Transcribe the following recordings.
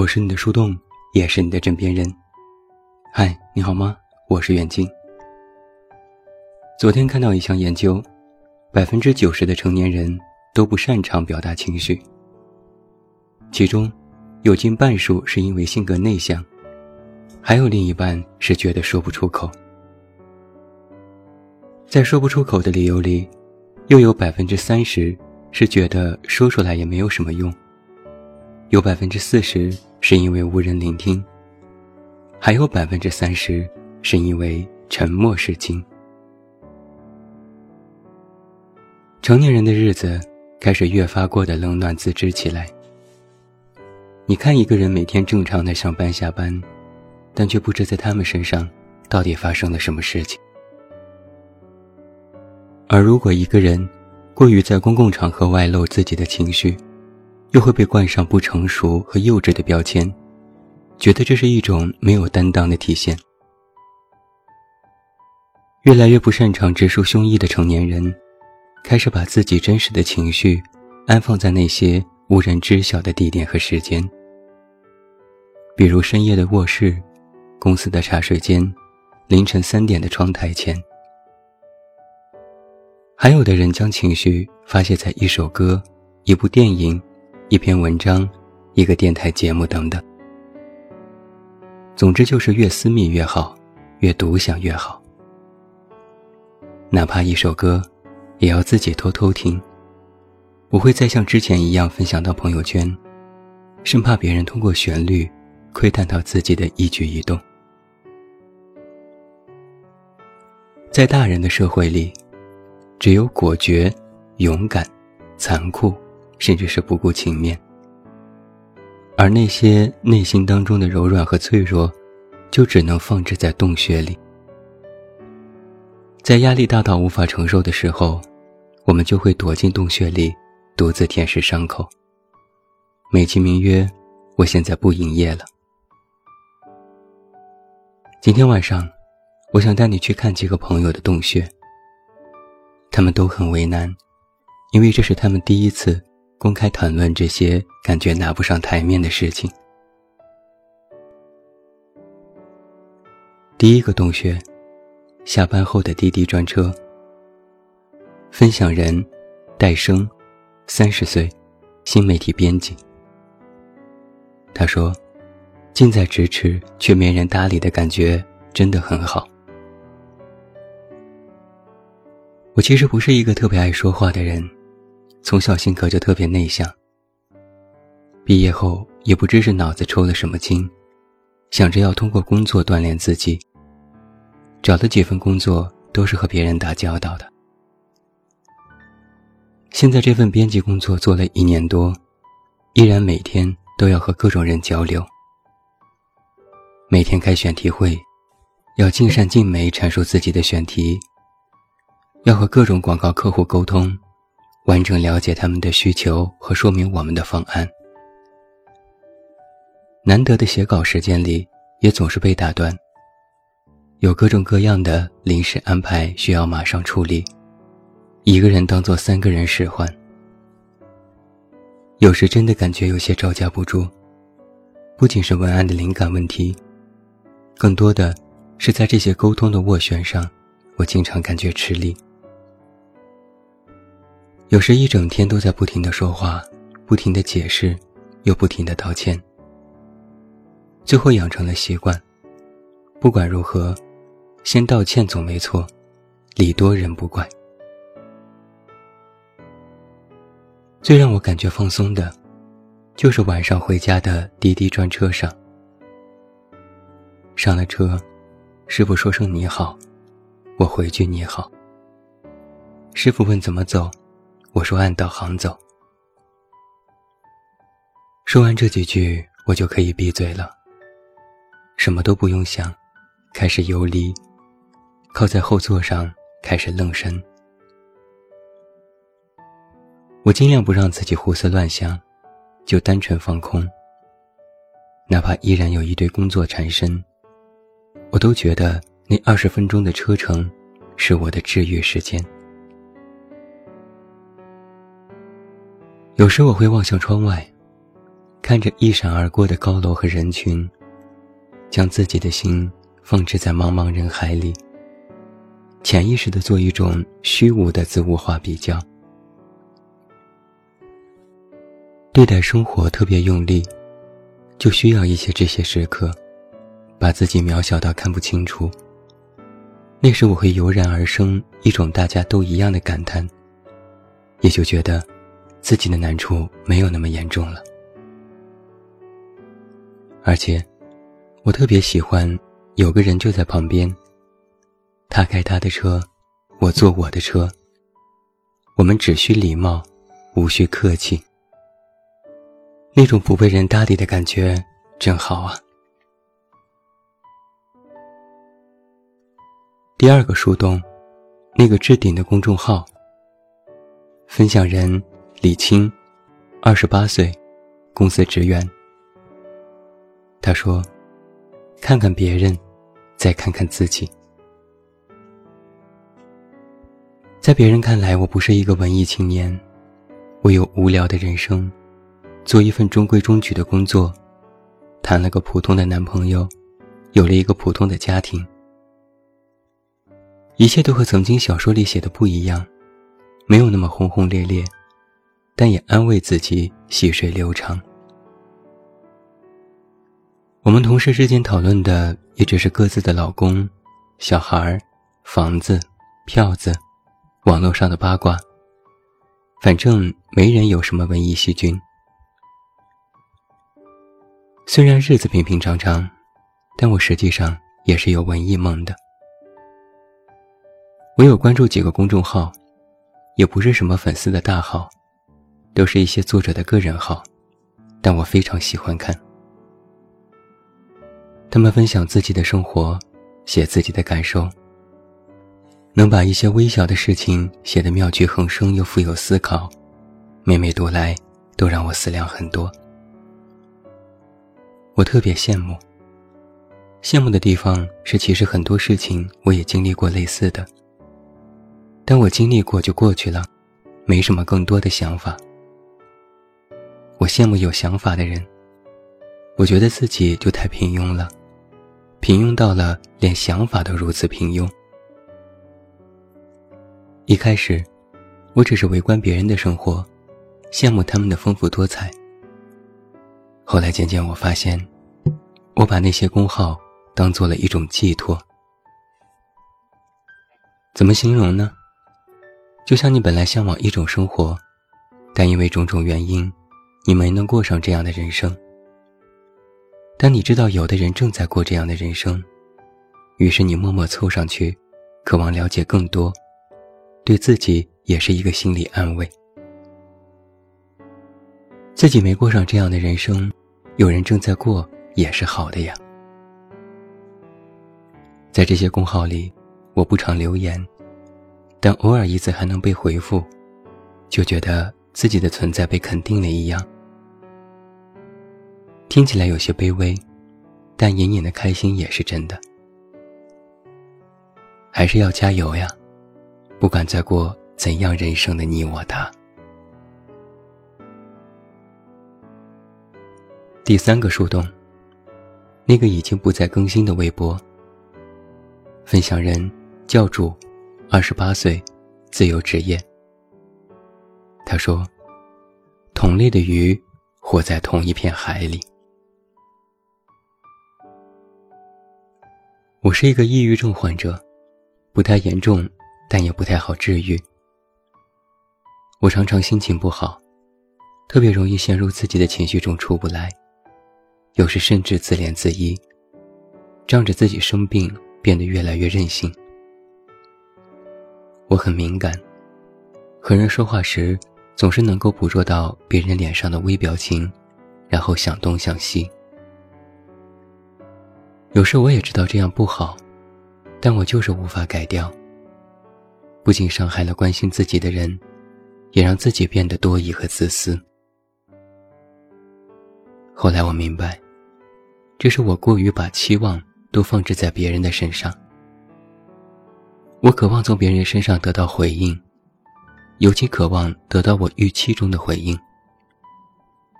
我是你的树洞，也是你的枕边人。嗨，你好吗？我是远近。昨天看到一项研究，百分之九十的成年人都不擅长表达情绪，其中有近半数是因为性格内向，还有另一半是觉得说不出口。在说不出口的理由里，又有百分之三十是觉得说出来也没有什么用。有百分之四十是因为无人聆听，还有百分之三十是因为沉默是金。成年人的日子开始越发过得冷暖自知起来。你看一个人每天正常的上班下班，但却不知在他们身上到底发生了什么事情。而如果一个人过于在公共场合外露自己的情绪，又会被冠上不成熟和幼稚的标签，觉得这是一种没有担当的体现。越来越不擅长直抒胸臆的成年人，开始把自己真实的情绪安放在那些无人知晓的地点和时间，比如深夜的卧室、公司的茶水间、凌晨三点的窗台前。还有的人将情绪发泄在一首歌、一部电影。一篇文章，一个电台节目等等。总之就是越私密越好，越独享越好。哪怕一首歌，也要自己偷偷听，不会再像之前一样分享到朋友圈，生怕别人通过旋律窥探到自己的一举一动。在大人的社会里，只有果决、勇敢、残酷。甚至是不顾情面，而那些内心当中的柔软和脆弱，就只能放置在洞穴里。在压力大到无法承受的时候，我们就会躲进洞穴里，独自舔舐伤口，美其名曰“我现在不营业了”。今天晚上，我想带你去看几个朋友的洞穴。他们都很为难，因为这是他们第一次。公开谈论这些感觉拿不上台面的事情。第一个洞穴，下班后的滴滴专车。分享人，戴生，三十岁，新媒体编辑。他说：“近在咫尺却没人搭理的感觉真的很好。”我其实不是一个特别爱说话的人。从小性格就特别内向。毕业后也不知是脑子抽了什么筋，想着要通过工作锻炼自己。找的几份工作都是和别人打交道的。现在这份编辑工作做了一年多，依然每天都要和各种人交流。每天开选题会，要尽善尽美阐述自己的选题，要和各种广告客户沟通。完整了解他们的需求和说明我们的方案。难得的写稿时间里，也总是被打断。有各种各样的临时安排需要马上处理，一个人当做三个人使唤。有时真的感觉有些招架不住，不仅是文案的灵感问题，更多的是在这些沟通的斡旋上，我经常感觉吃力。有时一整天都在不停的说话，不停的解释，又不停的道歉。最后养成了习惯，不管如何，先道歉总没错，礼多人不怪。最让我感觉放松的，就是晚上回家的滴滴专车上。上了车，师傅说声你好，我回句你好。师傅问怎么走。我说：“按导航走。”说完这几句，我就可以闭嘴了。什么都不用想，开始游离，靠在后座上开始愣神。我尽量不让自己胡思乱想，就单纯放空。哪怕依然有一堆工作缠身，我都觉得那二十分钟的车程是我的治愈时间。有时我会望向窗外，看着一闪而过的高楼和人群，将自己的心放置在茫茫人海里，潜意识的做一种虚无的自我化比较，对待生活特别用力，就需要一些这些时刻，把自己渺小到看不清楚。那时我会油然而生一种大家都一样的感叹，也就觉得自己的难处没有那么严重了。而且，我特别喜欢有个人就在旁边。他开他的车，我坐我的车。我们只需礼貌，无需客气。那种不被人搭理的感觉真好啊！第二个树洞，那个置顶的公众号。分享人李青，二十八岁，公司职员。他说：“看看别人，再看看自己。在别人看来，我不是一个文艺青年，我有无聊的人生，做一份中规中矩的工作，谈了个普通的男朋友，有了一个普通的家庭，一切都和曾经小说里写的不一样，没有那么轰轰烈烈，但也安慰自己细水流长。”我们同事之间讨论的也只是各自的老公、小孩、房子、票子、网络上的八卦。反正没人有什么文艺细菌。虽然日子平平常常，但我实际上也是有文艺梦的。我有关注几个公众号，也不是什么粉丝的大号，都是一些作者的个人号，但我非常喜欢看。他们分享自己的生活，写自己的感受，能把一些微小的事情写得妙趣横生又富有思考，每每读来都让我思量很多。我特别羡慕。羡慕的地方是，其实很多事情我也经历过类似的，但我经历过就过去了，没什么更多的想法。我羡慕有想法的人，我觉得自己就太平庸了。平庸到了连想法都如此平庸。一开始，我只是围观别人的生活，羡慕他们的丰富多彩。后来渐渐我发现，我把那些公号当做了一种寄托。怎么形容呢？就像你本来向往一种生活，但因为种种原因，你没能过上这样的人生。当你知道有的人正在过这样的人生，于是你默默凑上去，渴望了解更多，对自己也是一个心理安慰。自己没过上这样的人生，有人正在过也是好的呀。在这些公号里，我不常留言，但偶尔一次还能被回复，就觉得自己的存在被肯定了一样。听起来有些卑微，但隐隐的开心也是真的。还是要加油呀！不管再过怎样人生的你我他。第三个树洞，那个已经不再更新的微博。分享人教主，二十八岁，自由职业。他说：“同类的鱼活在同一片海里。”我是一个抑郁症患者，不太严重，但也不太好治愈。我常常心情不好，特别容易陷入自己的情绪中出不来，有时甚至自怜自艾，仗着自己生病变得越来越任性。我很敏感，和人说话时总是能够捕捉到别人脸上的微表情，然后想东想西。有时我也知道这样不好，但我就是无法改掉。不仅伤害了关心自己的人，也让自己变得多疑和自私。后来我明白，这是我过于把期望都放置在别人的身上。我渴望从别人身上得到回应，尤其渴望得到我预期中的回应。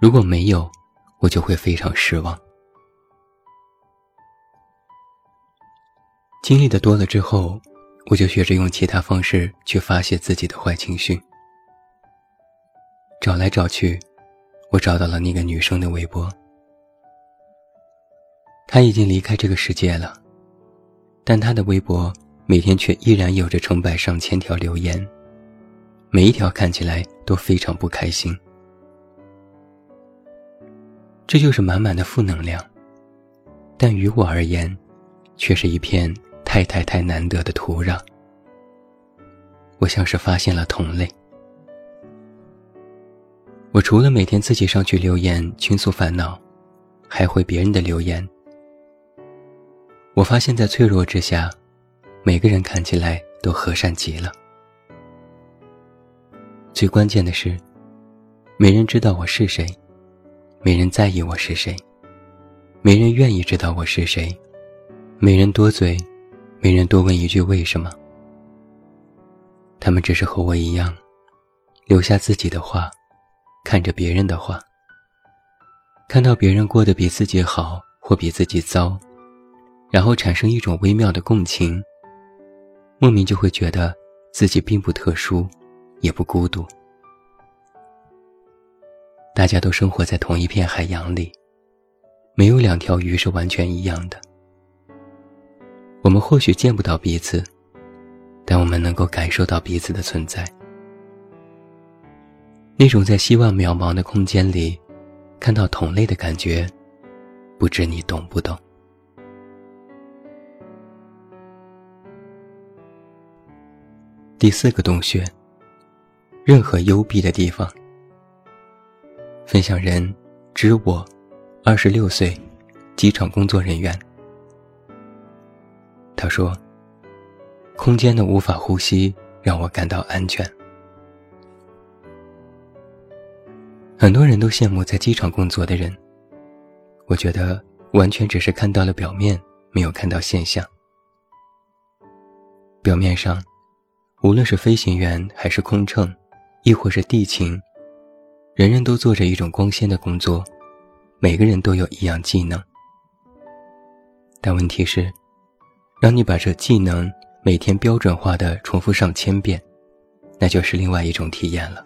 如果没有，我就会非常失望。经历的多了之后，我就学着用其他方式去发泄自己的坏情绪。找来找去，我找到了那个女生的微博。她已经离开这个世界了，但她的微博每天却依然有着成百上千条留言，每一条看起来都非常不开心。这就是满满的负能量，但于我而言，却是一片太太太难得的土壤。我像是发现了同类。我除了每天自己上去留言倾诉烦恼，还回别人的留言。我发现，在脆弱之下，每个人看起来都和善极了。最关键的是，没人知道我是谁，没人在意我是谁，没人愿意知道我是谁，没人多嘴，没人多问一句为什么。他们只是和我一样，留下自己的话。看着别人的话，看到别人过得比自己好或比自己糟，然后产生一种微妙的共情，莫名就会觉得自己并不特殊，也不孤独。大家都生活在同一片海洋里，没有两条鱼是完全一样的。我们或许见不到彼此，但我们能够感受到彼此的存在。那种在希望渺茫的空间里，看到同类的感觉，不知你懂不懂？第四个洞穴，任何幽闭的地方。分享人：知我，二十六岁，机场工作人员。他说：“空间的无法呼吸让我感到安全。”很多人都羡慕在机场工作的人，我觉得完全只是看到了表面，没有看到现象。表面上，无论是飞行员还是空乘，亦或是地勤，人人都做着一种光鲜的工作，每个人都有一样技能。但问题是，让你把这技能每天标准化的重复上千遍，那就是另外一种体验了。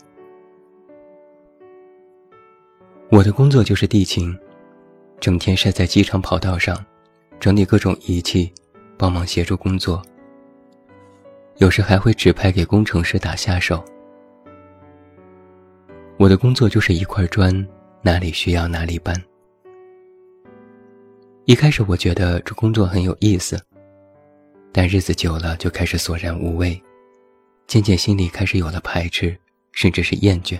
我的工作就是地勤，整天晒在机场跑道上，整理各种仪器，帮忙协助工作。有时还会指派给工程师打下手。我的工作就是一块砖，哪里需要哪里搬。一开始我觉得这工作很有意思，但日子久了就开始索然无味，渐渐心里开始有了排斥，甚至是厌倦。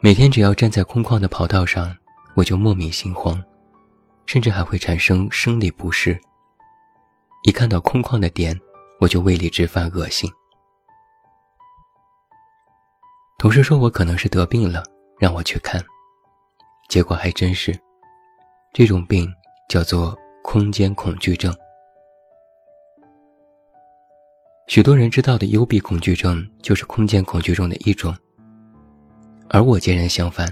每天只要站在空旷的跑道上，我就莫名心慌，甚至还会产生生理不适。一看到空旷的点，我就胃里直犯恶心。同事说我可能是得病了，让我去看，结果还真是，这种病叫做空间恐惧症。许多人知道的幽闭恐惧症，就是空间恐惧症的一种。而我截然相反，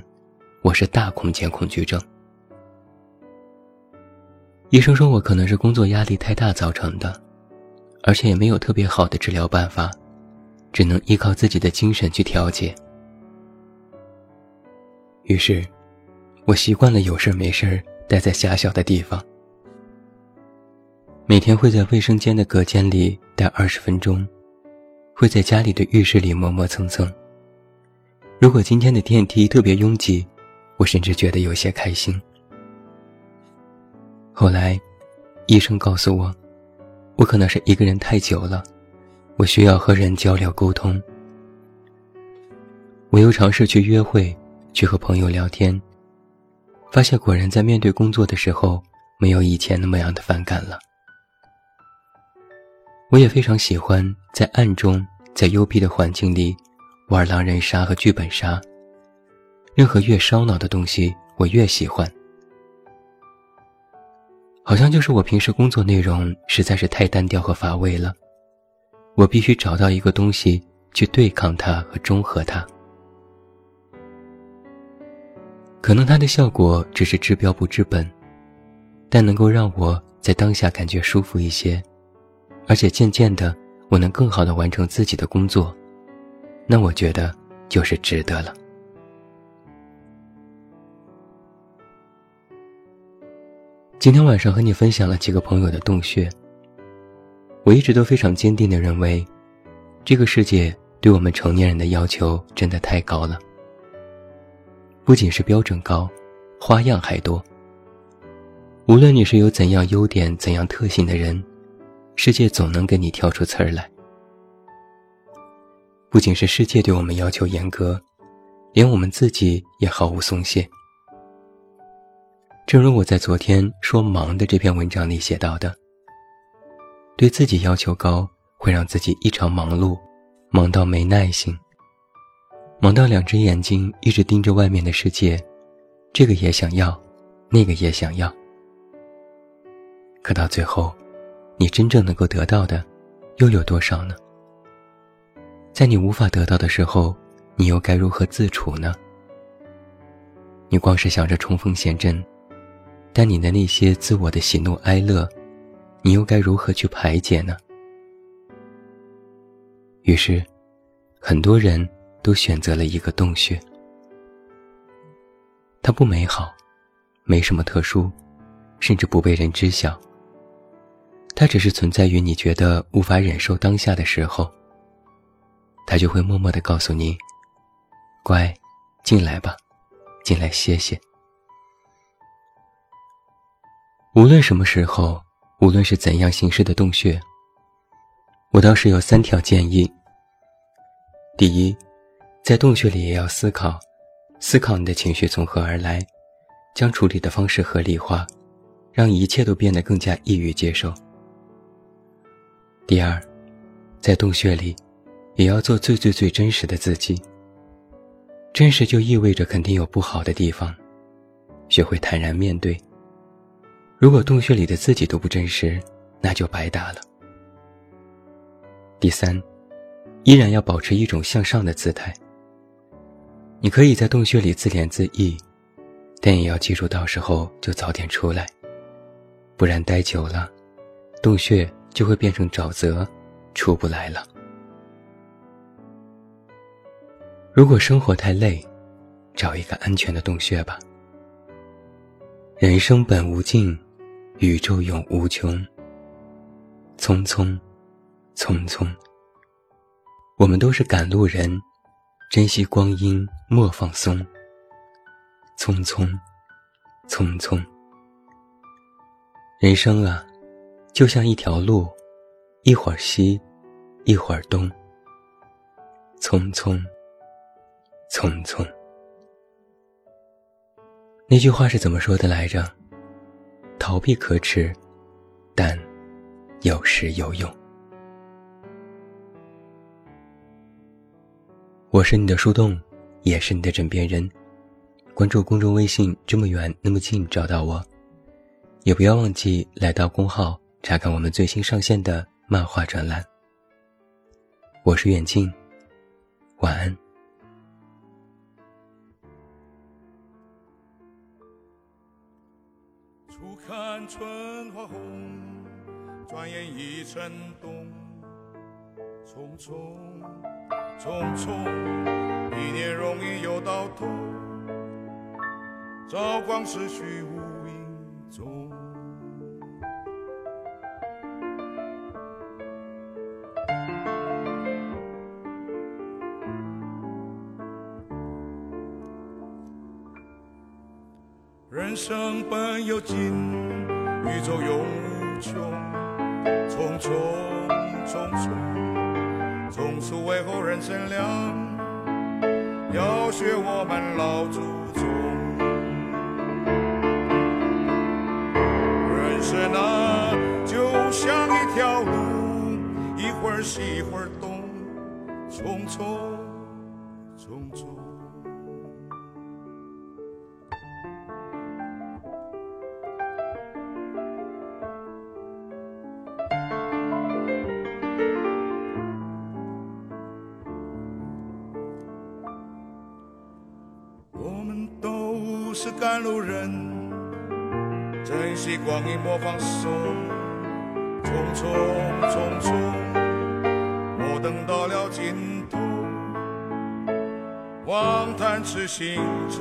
我是大空间恐惧症。医生说我可能是工作压力太大造成的，而且也没有特别好的治疗办法，只能依靠自己的精神去调节。于是，我习惯了有事没事待在狭小的地方，每天会在卫生间的隔间里待二十分钟，会在家里的浴室里磨磨蹭蹭。如果今天的电梯特别拥挤，我甚至觉得有些开心。后来，医生告诉我，我可能是一个人太久了，我需要和人交流沟通。我又尝试去约会，去和朋友聊天，发现果然在面对工作的时候，没有以前那么样的反感了。我也非常喜欢在暗中，在幽闭的环境里。玩狼人杀和剧本杀，任何越烧脑的东西，我越喜欢。好像就是我平时工作内容实在是太单调和乏味了，我必须找到一个东西去对抗它和中和它。可能它的效果只是治标不治本，但能够让我在当下感觉舒服一些，而且渐渐的我能更好的完成自己的工作，那我觉得就是值得了。今天晚上和你分享了几个朋友的洞穴。我一直都非常坚定的认为，这个世界对我们成年人的要求真的太高了。不仅是标准高，花样还多。无论你是有怎样优点、怎样特性的人，世界总能给你挑出刺儿来。不仅是世界对我们要求严格，连我们自己也毫无松懈。正如我在昨天说“忙”的这篇文章里写到的，对自己要求高，会让自己异常忙碌，忙到没耐心，忙到两只眼睛一直盯着外面的世界，这个也想要，那个也想要。可到最后，你真正能够得到的，又有多少呢？在你无法得到的时候，你又该如何自处呢？你光是想着冲锋陷阵。但你的那些自我的喜怒哀乐，你又该如何去排解呢？于是，很多人都选择了一个洞穴。它不美好，没什么特殊，甚至不被人知晓。它只是存在于你觉得无法忍受当下的时候。它就会默默的告诉你：“乖，进来吧，进来歇歇。”无论什么时候，无论是怎样形式的洞穴，我倒是有三条建议。第一，在洞穴里也要思考，思考你的情绪从何而来，将处理的方式合理化，让一切都变得更加易于接受。第二，在洞穴里，也要做最最最真实的自己。真实就意味着肯定有不好的地方，学会坦然面对。如果洞穴里的自己都不真实，那就白搭了。第三，依然要保持一种向上的姿态。你可以在洞穴里自怜自艾，但也要记住，到时候就早点出来，不然待久了，洞穴就会变成沼泽，出不来了。如果生活太累，找一个安全的洞穴吧。人生本无尽。宇宙永无穷。匆匆，匆匆。我们都是赶路人，珍惜光阴，莫放松。匆匆，匆匆。人生啊，就像一条路，一会儿西，一会儿东。匆匆，匆匆。那句话是怎么说的来着？逃避可耻，但有时有用。我是你的树洞，也是你的枕边人。关注公众微信，这么远那么近，找到我。也不要忘记来到公号查看我们最新上线的漫画专栏。我是远近，晚安。看春花红，转眼已成冬。匆匆匆匆，一年容易又到头。朝光逝去无影踪。人生本有尽，宇宙永无穷。匆匆匆匆，匆匆为后人乘凉，要学我们老祖宗。人生啊，就像一条路，一会儿西一会儿东，匆匆是赶路人，珍惜光阴莫放手，匆匆匆匆，莫等到了尽头，望谈痴心成